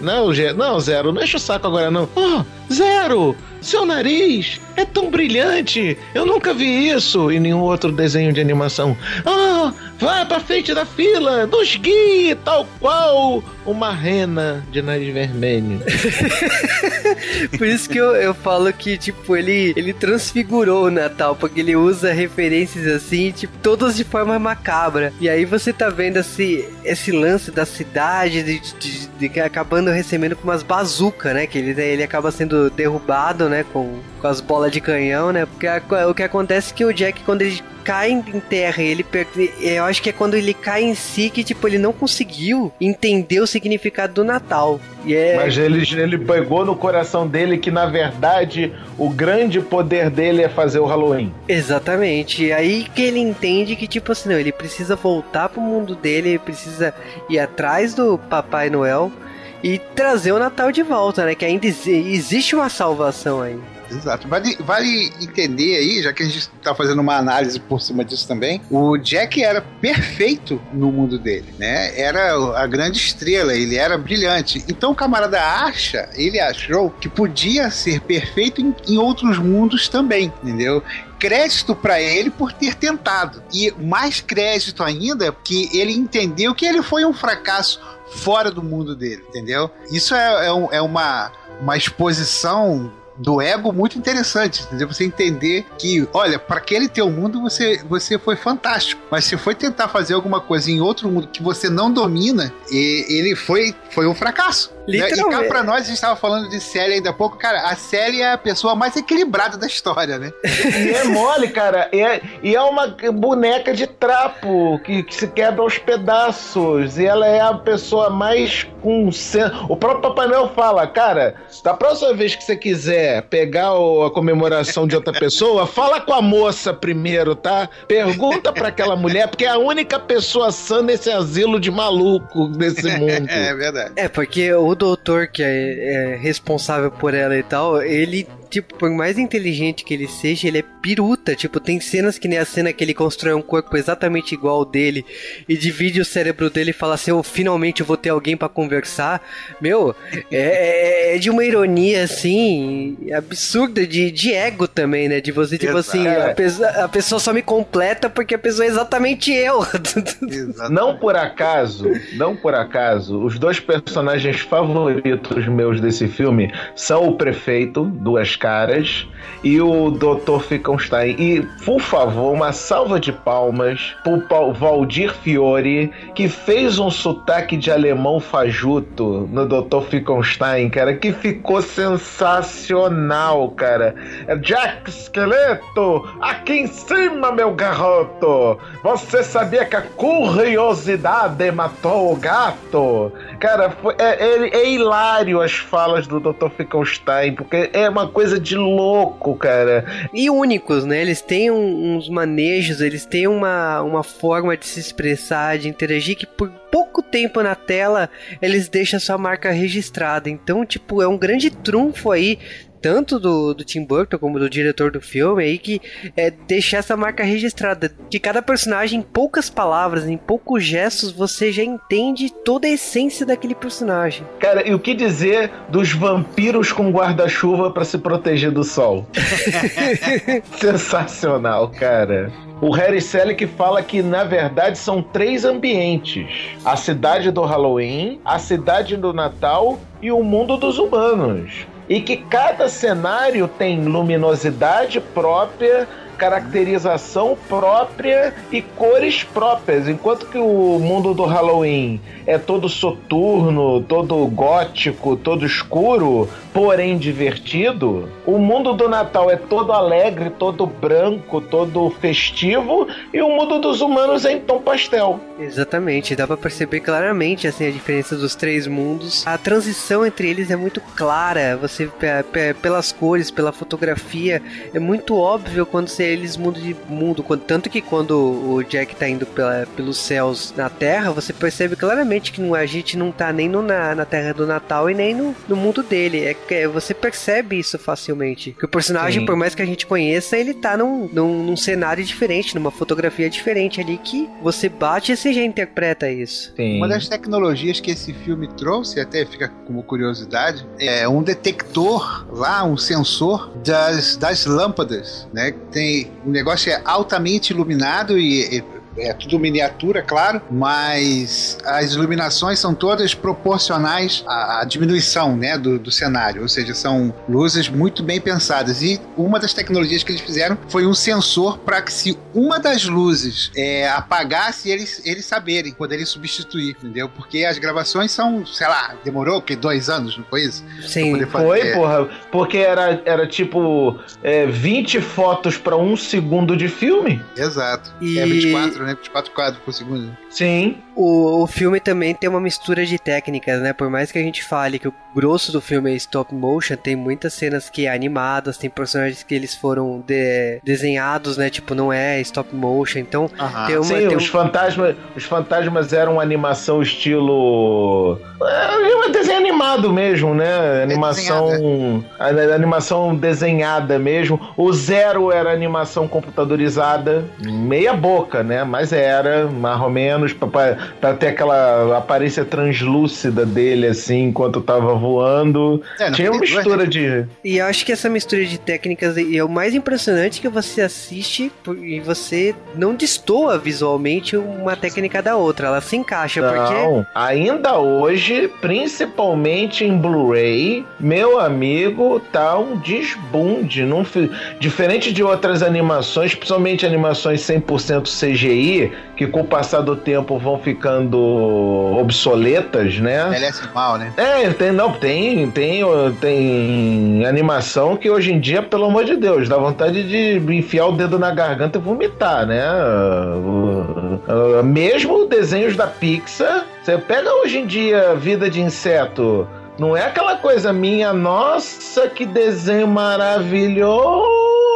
S3: Não, não, Zero, não enche o saco agora não. Oh, Zero, seu nariz é tão brilhante, eu nunca vi isso em nenhum outro desenho de animação. Ah, vai pra frente da fila, nos guie, tal qual uma rena de nariz vermelho. [laughs]
S1: Por isso que eu, eu falo que, tipo, ele, ele transfigurou o Natal, porque ele usa referências assim, tipo, todas de forma macabra. E aí você tá vendo esse, esse lance da cidade, de, de- de que acabando recebendo com umas bazucas, né? Que ele, ele acaba sendo derrubado, né? Com, com as bolas de canhão, né? Porque a- o que acontece é que o Jack, quando ele cai em em terra, ele per- eu acho que é quando ele cai em si que, tipo, ele não conseguiu entender o significado do Natal. E é.
S3: Mas ele, ele pegou no coração dele que, na verdade, o grande poder dele é fazer o Halloween.
S1: Exatamente. E aí que ele entende que, tipo assim, não, ele precisa voltar pro mundo dele, ele precisa ir atrás do Papai Noel e trazer o Natal de volta, né? Que ainda exi- existe uma salvação aí.
S4: Exato. Vale, vale entender aí, já que a gente tá fazendo uma análise por cima disso também, o Jack era perfeito no mundo dele, né? Era a grande estrela, ele era brilhante. Então o camarada acha, ele achou que podia ser perfeito em, em outros mundos também, entendeu? Crédito pra ele por ter tentado. E mais crédito ainda, que ele entendeu que ele foi um fracasso fora do mundo dele, entendeu? Isso é, é um- é uma, uma exposição do ego muito interessante, entendeu? Você entender que, olha, para aquele teu mundo você, você foi fantástico, mas se foi tentar fazer alguma coisa em outro mundo que você não domina, e- ele foi, foi um fracasso. né? E cá
S1: Literalmente.
S4: pra nós, a gente tava falando de Sally ainda há pouco, cara, a Sally é a pessoa mais equilibrada da história, né? [laughs]
S3: E é mole, cara. E é, e é uma boneca de trapo que, que se quebra aos pedaços. E ela é a pessoa mais com. O próprio Papai Noel fala, cara, da próxima vez que você quiser pegar o- a comemoração de outra pessoa, [laughs] fala com a moça primeiro, tá? Pergunta pra aquela mulher, porque é a única pessoa sã nesse asilo de maluco desse [laughs] mundo.
S4: É verdade.
S1: É, porque o doutor que é, é responsável por ela e tal, ele, tipo, por mais inteligente que ele seja, ele é piruta. Tipo, tem cenas que nem a cena que ele constrói um corpo exatamente igual ao dele e divide o cérebro dele e fala assim: Eu finalmente vou ter alguém pra conversar. Meu, é, é- é de uma ironia assim, absurda, de, de ego também, né? De você, tipo
S4: Exato.
S1: assim, a pessoa, a pessoa só me completa porque a pessoa é exatamente eu. [laughs]
S4: Exato.
S3: Não por acaso, não por acaso, os dois personagens favoritos meus desse filme são o prefeito, duas caras, e o Dr. Fickenstein. E, por favor, uma salva de palmas pro Valdir Fiore, que fez um sotaque de alemão fajuto no Dr. Fickenstein, cara, que ficou sensacional, cara. É Jack Esqueleto, aqui em cima, meu garoto! Você sabia que a curiosidade matou o gato? Cara, foi- é, é- é hilário as falas do Dr. Finkelstein, porque é uma coisa de louco, cara.
S1: E únicos, né? Eles têm um- uns manejos, eles têm uma, uma forma de se expressar, de interagir, que por pouco tempo na tela eles deixam sua marca registrada. Então, tipo, é um grande trunfo aí. Tanto do, do Tim Burton como do diretor do filme aí, que é deixar essa marca registrada. De cada personagem, em poucas palavras, em poucos gestos, você já entende toda a essência daquele personagem.
S3: Cara, e o que dizer dos vampiros com guarda-chuva pra se proteger do sol? [laughs] Sensacional, cara. O Harry Selick fala que, na verdade, são três ambientes: a cidade do Halloween, a cidade do Natal e o mundo dos humanos. E que cada cenário tem luminosidade própria, caracterização própria e cores próprias. Enquanto que o mundo do Halloween é todo soturno, todo gótico, todo escuro, porém divertido, o mundo do Natal é todo alegre, todo branco, todo festivo, e o mundo dos humanos é em tom pastel.
S1: Exatamente, dá pra perceber claramente assim a diferença dos três mundos. A transição entre eles é muito clara. Você pe- pe- pelas cores, pela fotografia, é muito óbvio quando você, eles mudam de mundo. Tanto que quando o Jack tá indo pela- pelos céus na Terra, você percebe claramente que não- a gente não tá nem no, na, na Terra do Natal e nem no, no mundo dele. É, que- é, você percebe isso facilmente. Que o personagem,
S3: Sim.
S1: por mais que a gente conheça, ele tá num, num, num cenário diferente, numa fotografia diferente ali que você bate e você já interpreta isso.
S3: Sim.
S4: Uma das tecnologias que esse filme trouxe, até fica como curiosidade, é um detector lá, um sensor das, das lâmpadas, né? Tem, o negócio é altamente iluminado e, e é tudo miniatura, claro, mas as iluminações são todas proporcionais à, à diminuição né, do, do cenário, ou seja, são luzes muito bem pensadas. E uma das tecnologias que eles fizeram foi um sensor para que se uma das luzes é, apagasse, eles, eles saberem, poderem substituir, entendeu? Porque as gravações são, sei lá, demorou que dois anos, não foi isso?
S1: Sim.
S3: Foi, porra, porque era, era tipo é, 20 fotos pra um segundo de filme.
S4: Exato.
S1: E-
S4: É 24, né? 24 quadros por segundo.
S3: Sim.
S1: O, o filme também tem uma mistura de técnicas, né? Por mais que a gente fale que o grosso do filme é stop motion, tem muitas cenas que é animadas, tem personagens que eles foram de- desenhados, né? Tipo, não é stop motion. Então,
S4: Aham.
S1: tem uma.
S3: Sim,
S1: tem
S3: os,
S1: um-
S3: fantasmas, os fantasmas eram animação estilo. É, um desenho animado mesmo, né? Animação. a- a- animação desenhada mesmo. O Zero era animação computadorizada. Meia boca, né? Mas era, mais ou menos, pra, pra- pra ter aquela aparência translúcida dele, assim, enquanto tava voando.
S4: É,
S3: Tinha uma
S4: 92,
S3: mistura de.
S1: E eu acho que essa mistura de técnicas e é o mais impressionante que você assiste por- e você não destoa visualmente uma técnica da outra, ela se encaixa, porque
S3: Não, ainda hoje, principalmente em Blu-ray, meu amigo, tá um desbunde. Não fi- Diferente de outras animações, principalmente animações 100% CGI, que com o passar do tempo vão ficando obsoletas, né?
S4: Envelhece mal, né?
S3: É, tem, não, tem, tem, tem animação que hoje em dia, pelo amor de Deus, dá vontade de enfiar o dedo na garganta e vomitar, né? Mesmo desenhos da Pixar, você pega hoje em dia Vida de Inseto, não é aquela coisa minha, nossa, que desenho maravilhoso!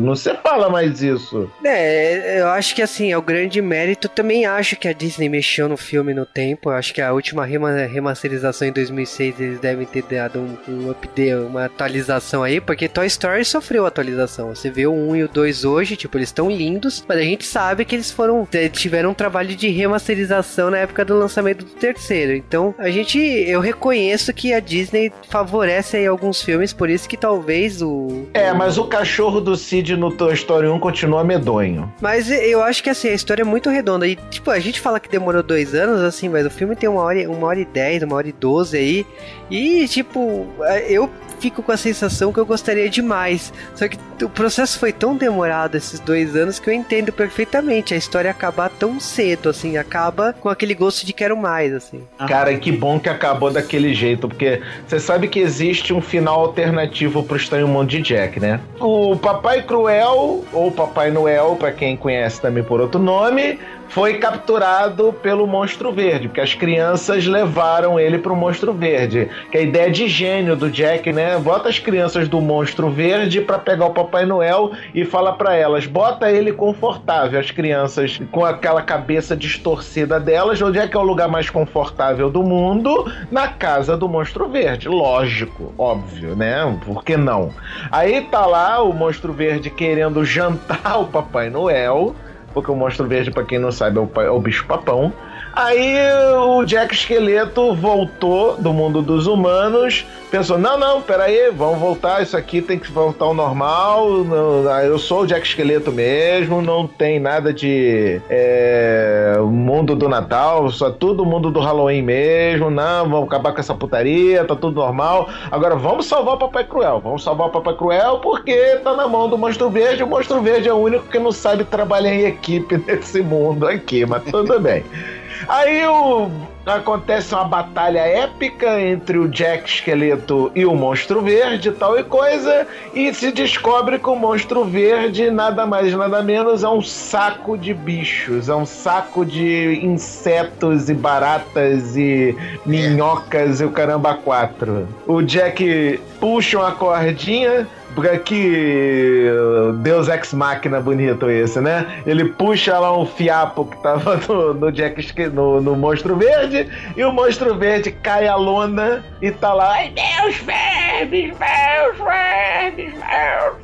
S3: Não se fala mais isso.
S1: É, eu acho que assim, é o grande mérito. Também acho que a Disney mexeu no filme no tempo. Eu acho que a última rema- remasterização em 2006 eles devem ter dado um, um update, uma atualização aí, porque Toy Story sofreu atualização. Você vê o 1 e o 2 hoje, tipo, eles estão lindos, mas a gente sabe que eles foram eh, tiveram um trabalho de remasterização na época do lançamento do terceiro. Então, a gente eu reconheço que a Disney favorece aí alguns filmes, por isso que talvez o
S3: É, mas o cachorro do Cid no Toy Story 1 continua medonho.
S1: Mas eu acho que assim, a história é muito redonda. E, tipo, a gente fala que demorou dois anos, assim, mas o filme tem uma hora, uma hora e dez, uma hora e doze aí. E, tipo, eu fico com a sensação que eu gostaria demais. Só que o processo foi tão demorado esses dois anos que eu entendo perfeitamente a história acabar tão cedo, assim, acaba com aquele gosto de quero mais, assim.
S3: Cara, que bom que acabou daquele jeito, porque você sabe que existe um final alternativo pro Estranho Mundo de Jack, né? O Papai Cruel, ou Papai Noel, pra quem conhece também por outro nome, foi capturado pelo Monstro Verde, porque as crianças levaram ele pro Monstro Verde. Que a ideia de gênio do Jack, né? Bota as crianças do Monstro Verde pra pegar o Papai Noel e fala pra elas: bota ele confortável. As crianças com aquela cabeça distorcida delas, onde é que é o lugar mais confortável do mundo? Na casa do Monstro Verde. Lógico, óbvio, né? Por que não? Aí tá lá o Monstro Verde querendo [laughs] jantar o Papai Noel porque o monstro verde, pra quem não sabe, é o, é o bicho papão. Aí o Jack Esqueleto voltou do mundo dos humanos, pensou: não, não, peraí, vamos voltar, isso aqui tem que voltar ao normal. ah, eu sou o Jack Esqueleto mesmo, não tem nada de é, mundo do Natal, só tudo mundo do Halloween mesmo. Não, vamos acabar com essa putaria, tá tudo normal. Agora vamos salvar o Papai Cruel, vamos salvar o Papai Cruel porque tá na mão do Monstro Verde. O Monstro Verde é o único que não sabe trabalhar em equipe [laughs] nesse mundo aqui, mas tudo bem. Aí o- acontece uma batalha épica entre o Jack Esqueleto e o Monstro Verde, tal e coisa, e se descobre que o Monstro Verde nada mais nada menos é um saco de bichos, é um saco de insetos e baratas e minhocas e o caramba quatro. O Jack puxa uma cordinha que Deus Ex Machina bonito esse, né? Ele puxa lá um fiapo que tava [laughs] no, no Jack no, no Monstro Verde e o Monstro Verde cai a lona e tá lá. Ai, meus vermes, meus vermes, meus.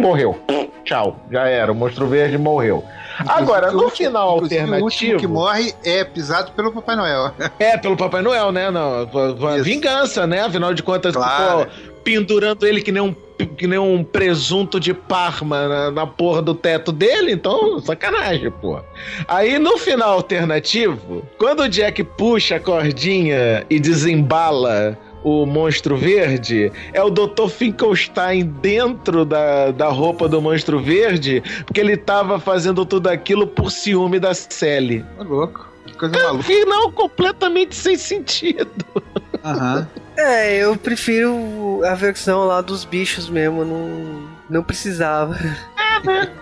S3: Morreu. Tchau. Já era. O Monstro Verde morreu. Agora, no
S4: último-
S3: final
S4: inclusive, O último
S3: alternativo.
S4: que morre é pisado pelo Papai Noel. [laughs]
S3: É, pelo Papai Noel, né? Não, vingança, né? Afinal de contas,
S4: Claro.
S3: ficou pendurando ele que nem um, que nem um presunto de Parma na, na porra do teto dele, então, sacanagem, pô. Aí no final alternativo, quando o Jack puxa a cordinha e desembala o monstro verde, é o Dr. Finkelstein dentro da, da roupa do monstro verde, porque ele tava fazendo tudo aquilo por ciúme da Sally.
S4: Ô, louco. Que coisa
S3: É
S4: maluca.
S3: final completamente sem sentido.
S4: Aham.
S1: É, eu prefiro a versão lá dos bichos mesmo, não, não precisava.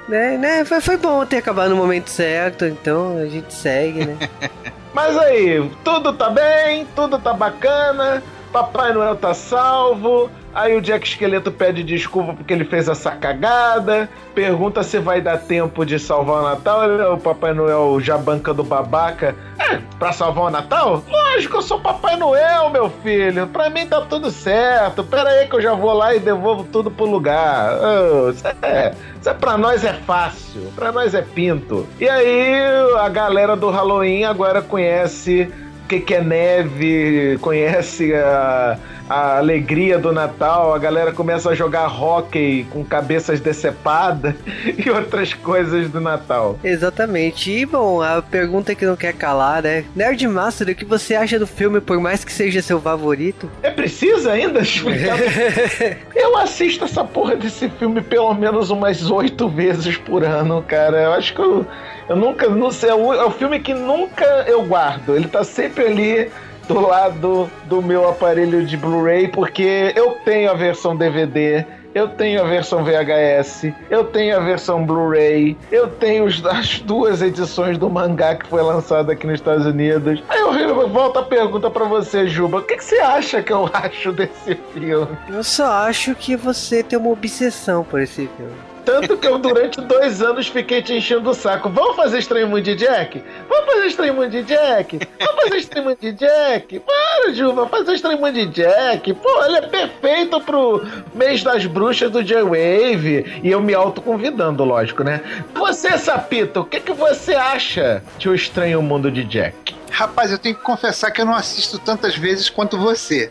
S1: né, né, foi, foi bom ter acabado no momento certo, então a gente segue, né? [laughs]
S3: Mas aí, tudo tá bem, tudo tá bacana, Papai Noel tá salvo. Aí o Jack Esqueleto pede desculpa porque ele fez essa cagada. Pergunta se vai dar tempo de salvar o Natal. O Papai Noel já banca do babaca. É, pra salvar o Natal? Lógico, eu sou Papai Noel, meu filho. Pra mim tá tudo certo. Pera aí que eu já vou lá e devolvo tudo pro lugar. Oh, é, isso é pra nós é fácil. Pra nós é pinto. E aí a galera do Halloween agora conhece que, que é neve, conhece a, a alegria do Natal, a galera começa a jogar hóquei com cabeças decepadas [laughs] e outras coisas do Natal.
S1: Exatamente. E bom, a pergunta que não quer calar, né? Nerd Master, o que você acha do filme, por mais que seja seu favorito?
S3: É preciso ainda explicar? [laughs] Eu assisto essa porra desse filme pelo menos umas oito vezes por ano, cara. Eu acho que eu, eu nunca, não sei, é o, é o filme que nunca eu guardo. Ele tá sempre ali do lado do meu aparelho de Blu-ray, porque eu tenho a versão DVD. Eu tenho a versão VHS, eu tenho a versão Blu-ray, eu tenho as duas edições do mangá que foi lançado aqui nos Estados Unidos. Aí eu, volto a pergunta pra você, Juba: o que, que você acha que eu [laughs] acho desse filme?
S1: Eu só acho que você tem uma obsessão por esse filme.
S3: Tanto que eu durante dois anos fiquei te enchendo o saco. Vamos fazer Estranho Mundo de Jack? Vamos fazer Estranho Mundo de Jack? Vamos fazer Estranho Mundo de Jack? Para, Juba, fazer Estranho Mundo de Jack. Pô, ele é perfeito pro mês das bruxas do J-Wave. E eu me autoconvidando, lógico, né? Você, Sapito, o que, que você acha de O Estranho Mundo de Jack?
S4: Rapaz, eu tenho que confessar que eu não assisto tantas vezes quanto você.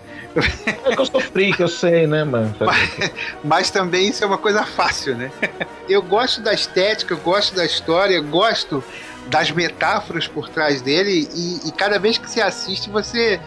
S3: É que eu sou freak, eu sei, né, mano? [laughs]
S4: Mas também isso é uma coisa fácil, né? [laughs] Eu gosto da estética, eu gosto da história, eu gosto das metáforas por trás dele e, e cada vez que você assiste você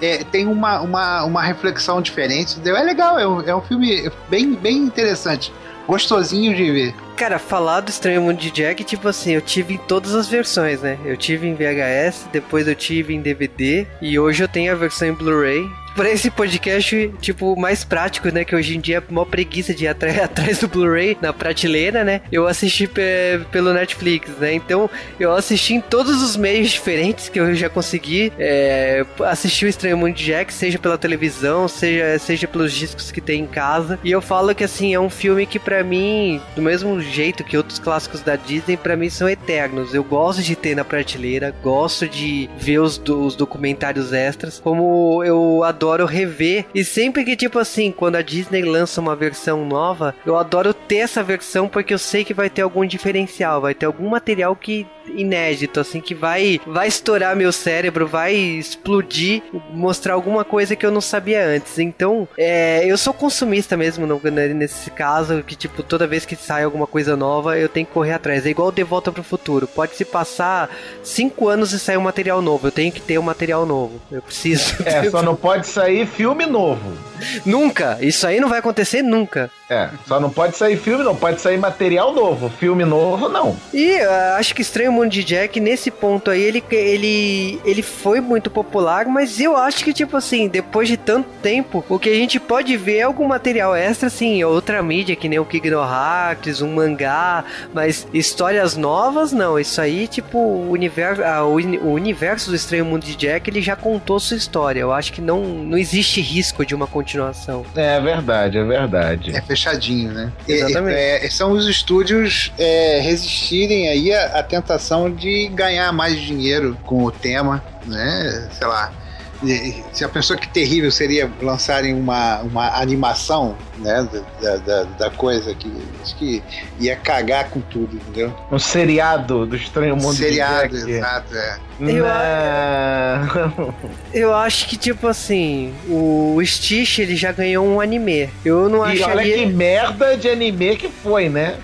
S4: é, tem uma, uma, uma reflexão diferente. É legal, é um, é um filme bem, bem interessante. Gostosinho de ver.
S1: Cara, falar do Estranho Mundo de Jack, tipo assim, eu tive em todas as versões, né? Eu tive em VHS, depois eu tive em DVD e hoje eu tenho a versão em Blu-ray. Pra esse podcast, tipo, mais prático, né? Que hoje em dia é mó preguiça de ir [laughs] atrás do Blu-ray na prateleira, né? Eu assisti pe- pelo Netflix, né? Então, eu assisti em todos os meios diferentes que eu já consegui é, assistir o Estranho Mundo de Jack, seja pela televisão, seja, seja pelos discos que tem em casa. E eu falo que, assim, é um filme que pra mim, do mesmo jeito que outros clássicos da Disney, pra mim são eternos. Eu gosto de ter na prateleira, gosto de ver os, os documentários extras, como eu adoro rever. E sempre que, tipo assim, quando a Disney lança uma versão nova, eu adoro ter essa versão porque eu sei que vai ter algum diferencial, vai ter algum material que inédito, assim, que vai, vai estourar meu cérebro, vai explodir, mostrar alguma coisa que eu não sabia antes. Então, é, eu sou consumista mesmo no- né, nesse caso, que tipo, toda vez que sai alguma coisa nova, eu tenho que correr atrás. É igual De Volta pro Futuro. Pode se passar cinco anos e sair um material novo. Eu tenho que ter um material novo. Eu preciso.
S3: É, [laughs] só não pode sair filme novo.
S1: Nunca! Isso aí não vai acontecer nunca.
S3: É, só não pode sair filme, não pode sair material novo. Filme novo, não.
S1: E ah, acho que Estranho Mundo de Jack, nesse ponto aí, ele, ele, ele foi muito popular, mas eu acho que, tipo assim, depois de tanto tempo, o que a gente pode ver é algum material extra, assim, outra mídia, que nem o Kingdom Hearts, um mangá, mas histórias novas, não. Isso aí, tipo, o universo, ah, o, o universo do Estranho Mundo de Jack, ele já contou sua história. Eu acho que não, não existe risco de uma continuação.
S3: É verdade, é verdade.
S4: É fechadinho, né?
S1: Exatamente.
S4: é, são os estúdios é, resistirem aí à, à tentação de ganhar mais dinheiro com o tema, né? Sei lá. Se a pessoa que terrível seria lançarem uma, uma animação né, da, da, da coisa que acho que ia cagar com tudo, entendeu?
S3: Um seriado do Estranho Mundo
S4: Seriado,
S3: de Jack.
S4: exato, é.
S1: Eu-
S3: Não.
S1: Eu acho que, tipo assim, o Stitch, ele já ganhou um anime. Eu não
S3: E olha
S1: acharia...
S3: que merda de anime que foi, né?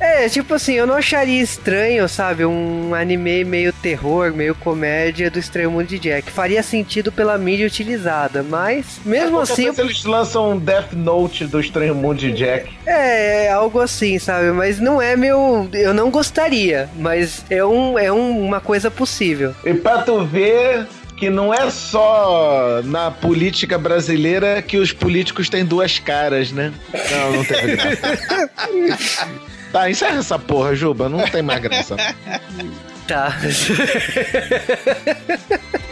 S1: É, tipo assim, eu não acharia estranho, sabe? Um anime meio terror, meio comédia do Estranho Mundo de Jack. Faria sentido pela mídia utilizada, mas mesmo
S3: Qualquer
S1: assim,
S3: coisa eles lançam um Death Note do Estranho Mundo de Jack.
S1: é, é algo assim, sabe? Mas não é meu. Eu não gostaria, mas é, um, é um- uma coisa possível.
S3: E pra tu ver que não é só na política brasileira que os políticos têm duas caras, né? Não, não tem. [laughs] Tá, encerra essa porra, Juba. Não tem mais graça.
S1: Tá. [laughs]